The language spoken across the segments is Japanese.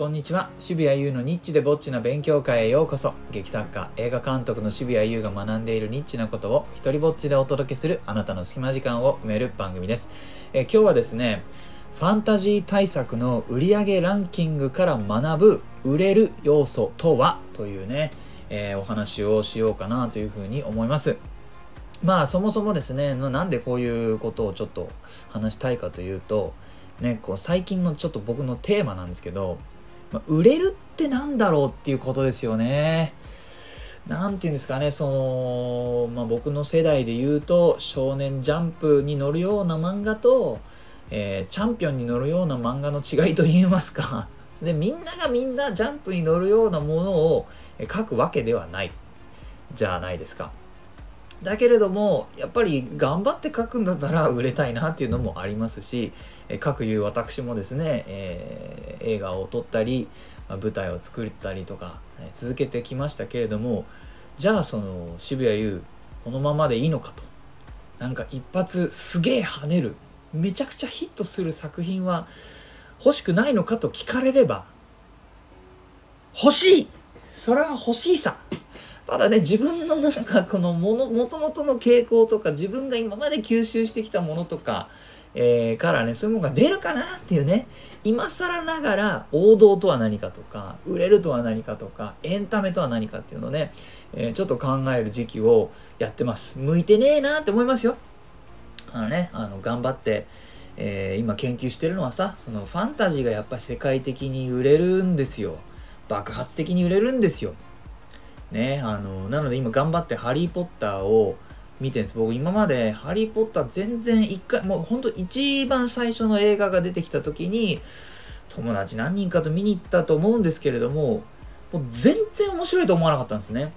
こんにちは。渋谷優のニッチでぼっちな勉強会へようこそ。劇作家映画監督の渋谷優が学んでいるニッチなことを一人ぼっちでお届けするあなたの隙間時間を埋める番組です。え今日はですねファンタジー対策の売上ランキングから学ぶ売れる要素とは？というね、えー、お話をしようかなというふうに思います。まあそもそもですねなんでこういうことをちょっと話したいかというとね、こう最近のちょっと僕のテーマなんですけど、ま、売れるってなんだろうっていうことですよね。なんていうんですかね、その、まあ、僕の世代で言うと、少年ジャンプに載るような漫画と、えー、チャンピオンに載るような漫画の違いと言いますか。で、みんながみんなジャンプに載るようなものを書くわけではないじゃないですか。だけれどもやっぱり頑張って書くんだったら売れたいなっていうのもありますしかくいう私もですね、えー、映画を撮ったり、まあ、舞台を作ったりとか、え、続けてきましたけれどもじゃあその渋谷優このままでいいのかと。なんか一発すげえ跳ねる。めちゃくちゃヒットする作品は欲しくないのかと聞かれれば欲しい。それは欲しいさ。ただね、自分のなんかこのもの、もともとの傾向とか、自分が今まで吸収してきたものとか、えー、からね、そういうものが出るかなっていうね、今更ながら王道とは何かとか、売れるとは何かとか、エンタメとは何かっていうのをね、えー、ちょっと考える時期をやってます。向いてねえなって思いますよ。あのね、あの、頑張って、えー、今研究してるのはさ、そのファンタジーがやっぱり世界的に売れるんですよ。爆発的に売れるんですよ。ね、あの、なので今頑張ってハリー・ポッターを見てんです。僕今までハリー・ポッター全然一回、もうほんと一番最初の映画が出てきた時に、友達何人かと見に行ったと思うんですけれども、もう全然面白いと思わなかったんですね。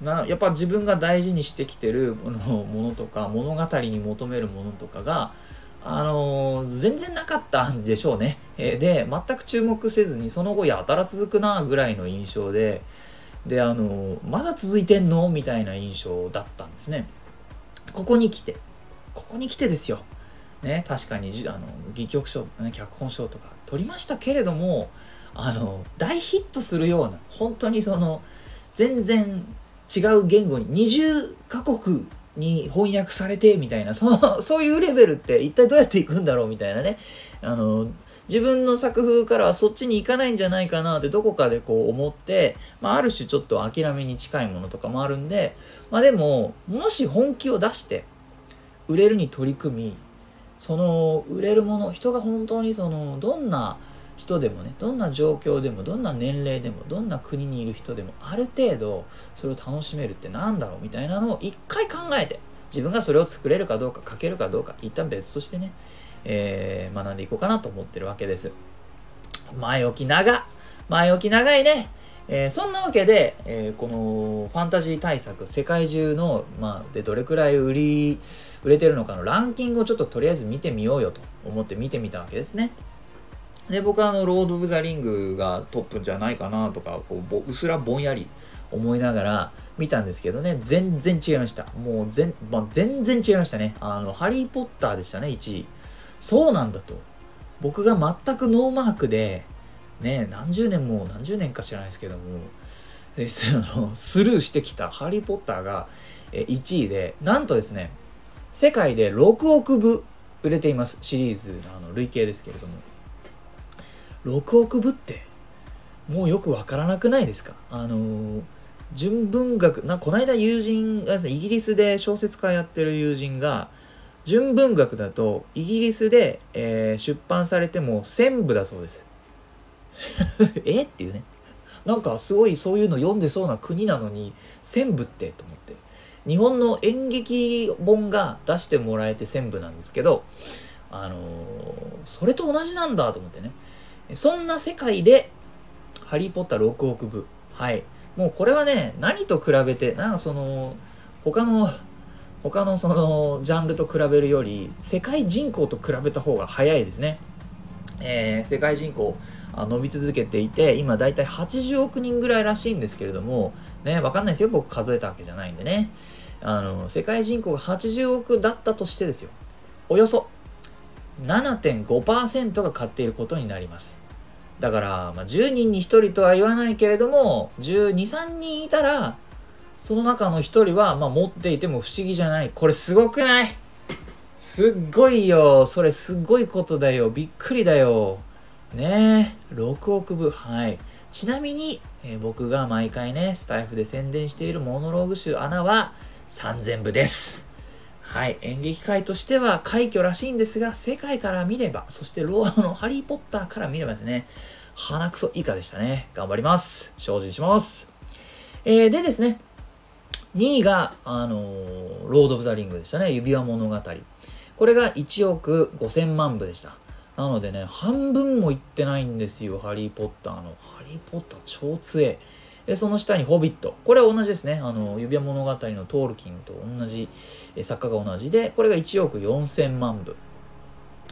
なやっぱ自分が大事にしてきてるものものとか物語に求めるものとかがあのー、全然なかったんでしょうね。え、で全く注目せずにその後やたら続くなぐらいの印象でであのまだ続いてんの？みたいな印象だったんですね。ここに来て。ここに来てですよ。ね確かにあの戯曲賞、脚本賞とか取りましたけれどもあの大ヒットするような本当にその全然違う言語に20カ国に翻訳されてみたいなそそういうレベルって一体どうやっていくんだろうみたいなね。あの自分の作風からはそっちに行かないんじゃないかなってどこかでこう思って、まあ、ある種ちょっと諦めに近いものとかもあるんで、まあでも、もし本気を出して、売れるに取り組み、その売れるもの、人が本当にその、どんな人でもね、どんな状況でも、どんな年齢でも、どんな国にいる人でも、ある程度、それを楽しめるって何だろうみたいなのを一回考えて、自分がそれを作れるかどうか、書けるかどうか、一旦別としてね、えー、学んでいこうかなと思ってるわけです。前置き長前置き長いね。えー、そんなわけで、えー、このファンタジー対策、世界中の、まあ、でどれくらい売り、売れてるのかのランキングをちょっととりあえず見てみようよと思って見てみたわけですね。で、僕はあの、ロード・オブ・ザ・リングがトップじゃないかなとか、こううすらぼんやり思いながら見たんですけどね、全然違いました。もう全、まあ、全然違いましたね。あの、ハリー・ポッターでしたね、1位。そうなんだと。僕が全くノーマークで、ね、何十年も何十年か知らないですけども、あのスルーしてきたハリー・ポッターが1位で、なんとですね、世界で6億部売れています。シリーズのあの累計ですけれども。6億部って、もうよくわからなくないですか？あの純文学、な、この間友人が、イギリスで小説家やってる友人が、純文学だとイギリスで、えー、出版されても1000部だそうです。え？っていうね。なんかすごいそういうの読んでそうな国なのに1000部ってと思って。日本の演劇本が出してもらえて1000部なんですけどあのー、それと同じなんだと思ってね。そんな世界で「ハリー・ポッター6億部」はい。もうこれはね何と比べてなんかその他の他のそのジャンルと比べるより世界人口と比べた方が早いですね。えー、世界人口伸び続けていて今だいたい80億人ぐらいらしいんですけれどもねわかんないですよ。僕数えたわけじゃないんでね。あの世界人口が80億だったとしてですよ。およそ7.5%が買っていることになります。だから、まあ、10人に1人とは言わないけれども、12、3人いたら、その中の1人は、まあ、持っていても不思議じゃない。これすごくない？すっごいよ。それすっごいことだよ。びっくりだよ。ねえ。6億部。はい。ちなみに、えー、僕が毎回ね、スタイフで宣伝しているモノローグ集穴は3000部です。はい。演劇界としては快挙らしいんですが、世界から見れば、そしてローのハリーポッターから見ればですね、鼻くそ以下でしたね。頑張ります。精進します。えー、でですね、2位が、あのー、ロード・オブ・ザ・リングでしたね。指輪物語。これが1億5000万部でした。なのでね、半分もいってないんですよ、ハリー・ポッターの。ハリー・ポッター超強え。で、その下にホビット。これは同じですね。あの、指輪物語のトールキンと同じ、作家が同じで、これが1億4000万部。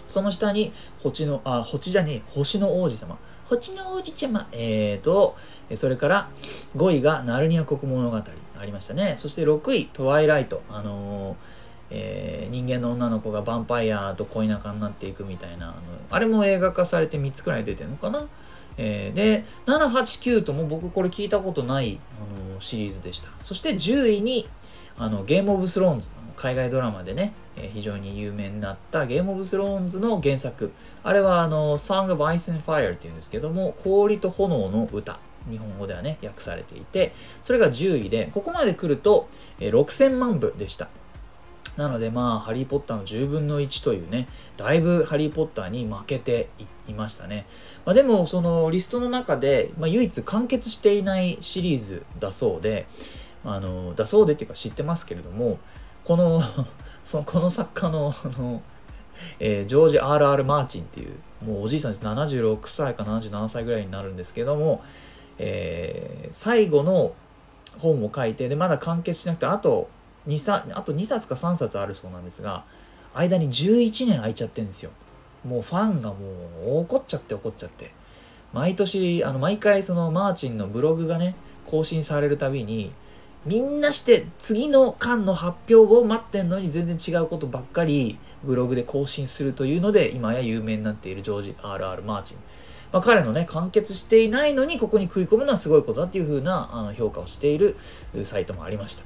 その下に、星の、あ、星じゃねえ、星の王子様。星の王子様。えーと、それから5位がナルニア国物語。ありましたね。そして6位、トワイライト。あのーえー、人間の女の子がヴァンパイアと恋仲になっていくみたいな。あのあれも映画化されて3つくらい出てるのかな、えー、で789とも僕これ聞いたことないあのシリーズでした。そして10位にあのゲームオブスローンズ。海外ドラマでね、えー、非常に有名になったゲームオブスローンズの原作。あれはあの Song of Ice and Fire っていうんですけども氷と炎の歌。日本語ではね訳されていてそれが10位でここまで来ると、えー、6000万部でしたなのでまあ、ハリー・ポッターの10分の1というね、だいぶハリー・ポッターに負けていましたね。まあ、でも、そのリストの中で、まあ、唯一完結していないシリーズだそうで、あの、だそうでっていうか知ってますけれども、この その、この作家の、あの、えー、ジョージ・ R.R. マーチンっていう、もうおじいさんです。76歳か77歳ぐらいになるんですけども、えー、最後の本を書いて、で、まだ完結しなくて、あと2冊あと2冊か3冊あるそうなんですが間に11年空いちゃってるんですよもうファンがもう怒っちゃって怒っちゃって毎年あの毎回そのマーチンのブログがね更新されるたびにみんなして次の巻の発表を待ってんのに全然違うことばっかりブログで更新するというので今や有名になっているジョージ・ R.R. マーチン。まあ、彼のね、完結していないのにここに食い込むのはすごいことだっていう風なあの評価をしているサイトもありました。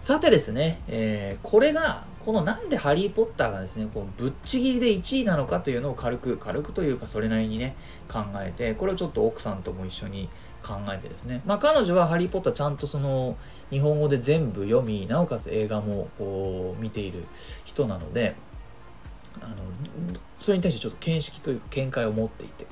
さてですね、えー、これが、このなんでハリー・ポッターがですね、こうぶっちぎりで1位なのかというのを軽く、軽くというかそれなりにね、考えて、これをちょっと奥さんとも一緒に考えてですね、まあ彼女はハリー・ポッターちゃんとその日本語で全部読み、なおかつ映画もこう見ている人なので、あの、それに対してちょっと見識というか見解を持っていて、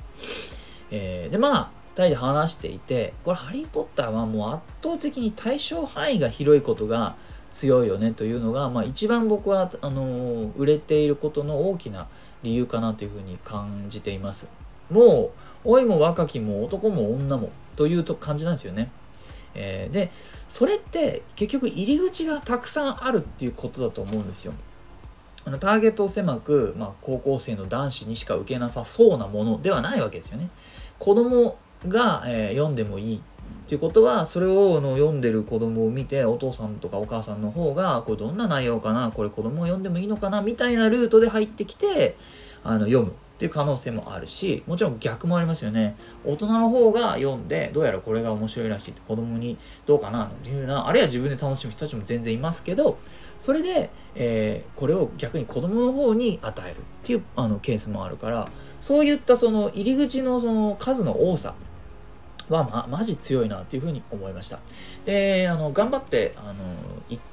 えー、で、まあ、2人で話していてこれ「ハリー・ポッター」はもう圧倒的に対象範囲が広いことが強いよねというのが、まあ、一番僕はあの売れていることの大きな理由かなというふうに感じています。もう老いも若きも男も女もというと感じなんですよね。えー、でそれって結局入り口がたくさんあるっていうことだと思うんですよ。あのターゲットを狭く、まあ、高校生の男子にしか受けなさそうなものではないわけですよね。子供が、えー、読んでもいいっていうことはそれをの読んでる子供を見てお父さんとかお母さんの方がこれどんな内容かなこれ子供を読んでもいいのかなみたいなルートで入ってきてあの読むっていう可能性もあるしもちろん逆もありますよね大人の方が読んでどうやらこれが面白いらしいって子供にどうかなっていうようなあるいは自分で楽しむ人たちも全然いますけどそれで、えー、これを逆に子供の方に与えるっていうあのケースもあるからそういったその入り口のその数の多さは、ま、マジ強いなっていうふうに思いました。で、あの、頑張って、あの、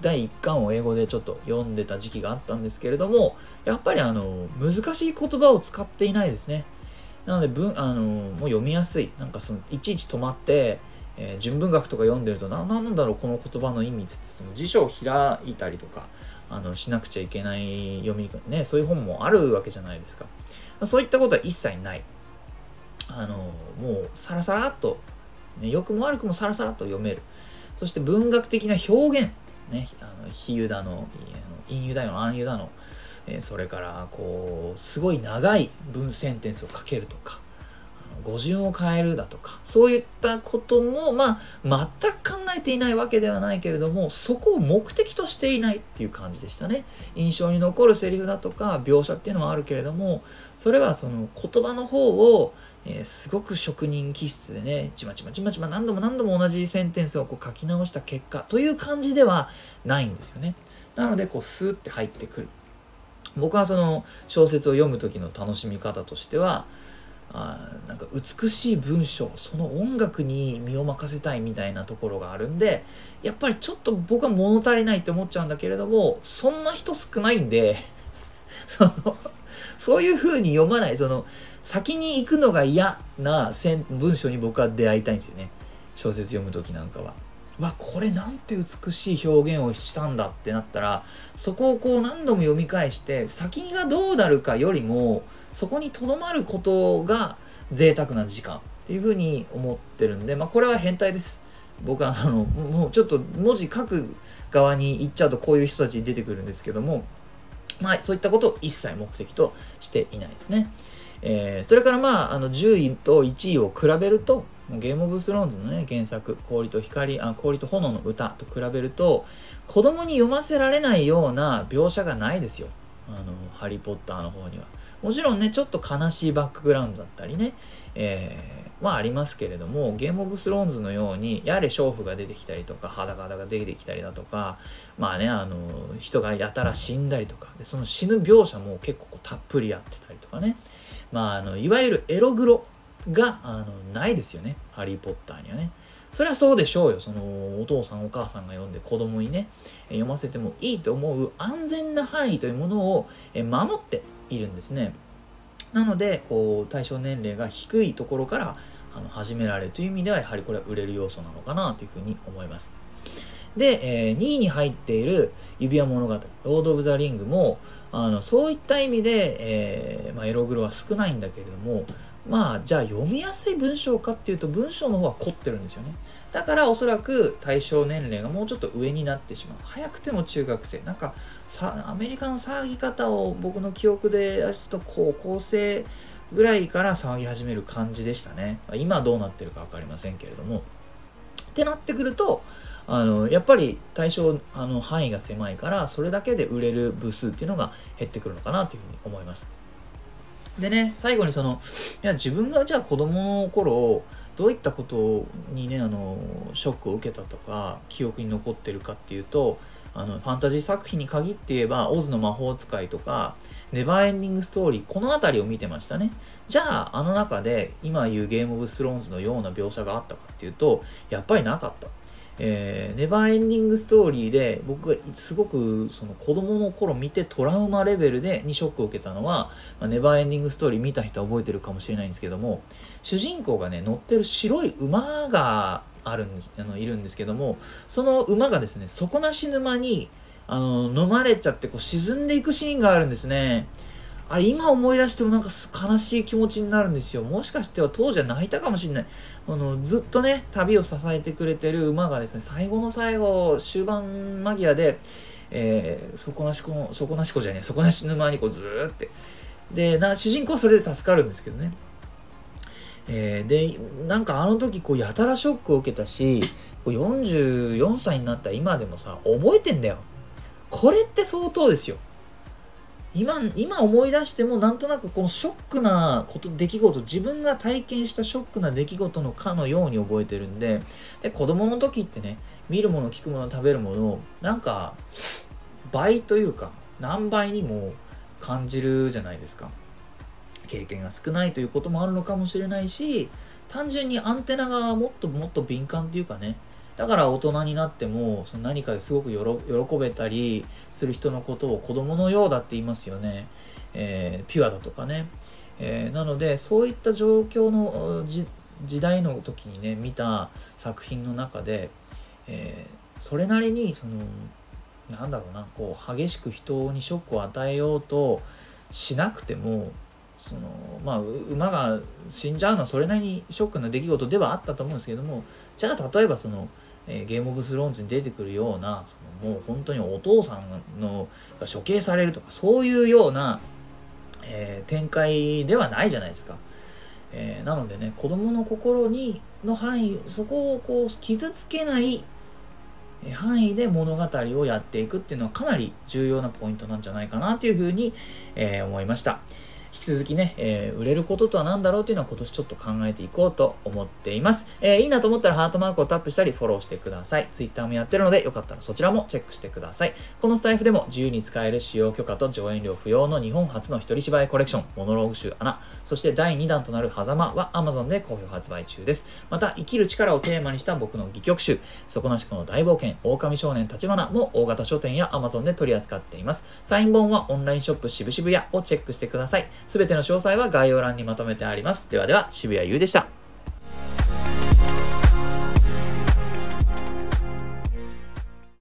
第1巻を英語でちょっと読んでた時期があったんですけれども、やっぱりあの、難しい言葉を使っていないですね。なので、文、あの、もう読みやすい。なんかその、いちいち止まって、えー、純文学とか読んでると、な、なんだろう、この言葉の意味つって、その辞書を開いたりとか、あの、しなくちゃいけない読み、ね、そういう本もあるわけじゃないですか。そういったことは一切ない。あのもうサラサラっと、ね、良くも悪くもサラサラっと読めるそして文学的な表現ねあの比喩だの陰喩だの暗喩だの、えそれからこうすごい長い文センテンスを書けるとか語順を変えるだとかそういったこともまあ全く考えていないわけではないけれどもそこを目的としていないっていう感じでしたね印象に残るセリフだとか描写っていうのはあるけれどもそれはその言葉の方をえー、すごく職人気質でね、ちまちまちまちま何度も何度も同じセンテンスをこう書き直した結果という感じではないんですよね。なので、こう、スーって入ってくる。僕はその小説を読む時の楽しみ方としては、あなんか美しい文章その音楽に身を任せたいみたいなところがあるんでやっぱりちょっと僕は物足りないって思っちゃうんだけれどもそんな人少ないんで そのそういう風に読まないその先に行くのが嫌な文章に僕は出会いたいんですよね小説読む時なんかは。わこれなんて美しい表現をしたんだってなったらそこをこう何度も読み返して先がどうなるかよりもそこにとどまることが贅沢な時間っていうふうに思ってるんで、まあ、これは変態です。僕はあのもうちょっと文字書く側に行っちゃうとこういう人たちに出てくるんですけども、まあ、そういったことを一切目的としていないですね。えー、それからまああの10位と1位を比べるとゲームオブスローンズのね原作氷と光あ氷と炎の歌と比べると子供に読ませられないような描写がないですよあのハリー・ポッターの方には。もちろんねちょっと悲しいバックグラウンドだったりね、えー、はありますけれどもゲームオブスローンズのようにやれ娼婦が出てきたりとか裸が出てきたりだとかまあねあの人がやたら死んだりとかでその死ぬ描写も結構たっぷりやってたりとかね。まああのいわゆるエログロがあのないですよねハリー・ポッターにはね。それはそうでしょうよ。そのお父さんお母さんが読んで子供にね読ませてもいいと思う安全な範囲というものを守っているんですね。なのでこう対象年齢が低いところからあの始められるという意味ではやはりこれは売れる要素なのかなというふうに思います。で、えー、2位に入っている指輪物語ロード・オブ・ザ・リングもあのそういった意味で、えーまあ、エログロは少ないんだけれどもまあじゃあ読みやすい文章かっていうと文章の方は凝ってるんですよね。だからおそらく対象年齢がもうちょっと上になってしまう。早くても中学生。なんかさアメリカの騒ぎ方を僕の記憶でやると高校生ぐらいから騒ぎ始める感じでしたね。今どうなってるか分かりませんけれども。ってなってくるとあのやっぱり対象あの範囲が狭いからそれだけで売れる部数っていうのが減ってくるのかなというふうに思います。でね、最後にその、いや、自分がじゃあ子供の頃、どういったことにね、あの、ショックを受けたとか、記憶に残ってるかっていうと、あの、ファンタジー作品に限って言えば、オズの魔法使いとか、ネバーエンディングストーリー、この辺りを見てましたね。じゃあ、あの中で、今言うゲームオブスローンズのような描写があったかっていうと、やっぱりなかった。えー、ネバーエンディングストーリーで僕がすごくその子供の頃見てトラウマレベルでにショックを受けたのは、まあ、ネバーエンディングストーリー見た人は覚えてるかもしれないんですけども主人公がね乗ってる白い馬があるんですあのいるんですけどもその馬がですね底なし沼にあの飲まれちゃってこう沈んでいくシーンがあるんですね。あれ今思い出してもなんか悲しい気持ちになるんですよ。もしかしては当時は泣いたかもしれない。あの、ずっとね、旅を支えてくれてる馬がですね、最後の最後、終盤間際で、えー、底なしこ、底なしこじゃねえ、底なし沼にこうずーって。で、な、主人公はそれで助かるんですけどね。えー、で、なんかあの時こうやたらショックを受けたし、こう44歳になった今でもさ、覚えてんだよ。これって相当ですよ。今、今思い出してもなんとなくこのショックなこと、出来事、自分が体験したショックな出来事のかのように覚えてるんで、で、子供の時ってね、見るもの、聞くもの、食べるもの、なんか、倍というか、何倍にも感じるじゃないですか。経験が少ないということもあるのかもしれないし、単純にアンテナがもっともっと敏感っていうかね、だから大人になってもその何かですごく喜べたりする人のことを子供のようだって言いますよね。えー、ピュアだとかね。えー、なのでそういった状況の時代の時にね見た作品の中で、えー、それなりにそのなんだろうなこう激しく人にショックを与えようとしなくてもそのまあ馬が死んじゃうのはそれなりにショックな出来事ではあったと思うんですけどもじゃあ例えばそのえー、ゲームオブスローンズに出てくるようなそのもう本当にお父さんのが処刑されるとかそういうような、えー、展開ではないじゃないですか。えー、なのでね子供の心にの範囲そこをこう傷つけない範囲で物語をやっていくっていうのはかなり重要なポイントなんじゃないかなというふうに、えー、思いました。引き続きね、えー、売れることとは何だろうというのは今年ちょっと考えていこうと思っています。えー、いいなと思ったらハートマークをタップしたりフォローしてください。Twitter もやってるので、よかったらそちらもチェックしてください。このスタイフでも自由に使える使用許可と上演料不要の日本初の一人芝居コレクション、モノローグ集穴、そして第2弾となる狭間は Amazon で好評発売中です。また、生きる力をテーマにした僕の戯曲集、底なしこの大冒険、狼少年立花も大型書店や Amazon で取り扱っています。サイン本はオンラインショップ渋々屋をチェックしてください。すべての詳細は概要欄にまとめてあります。ではでは、渋谷優でした。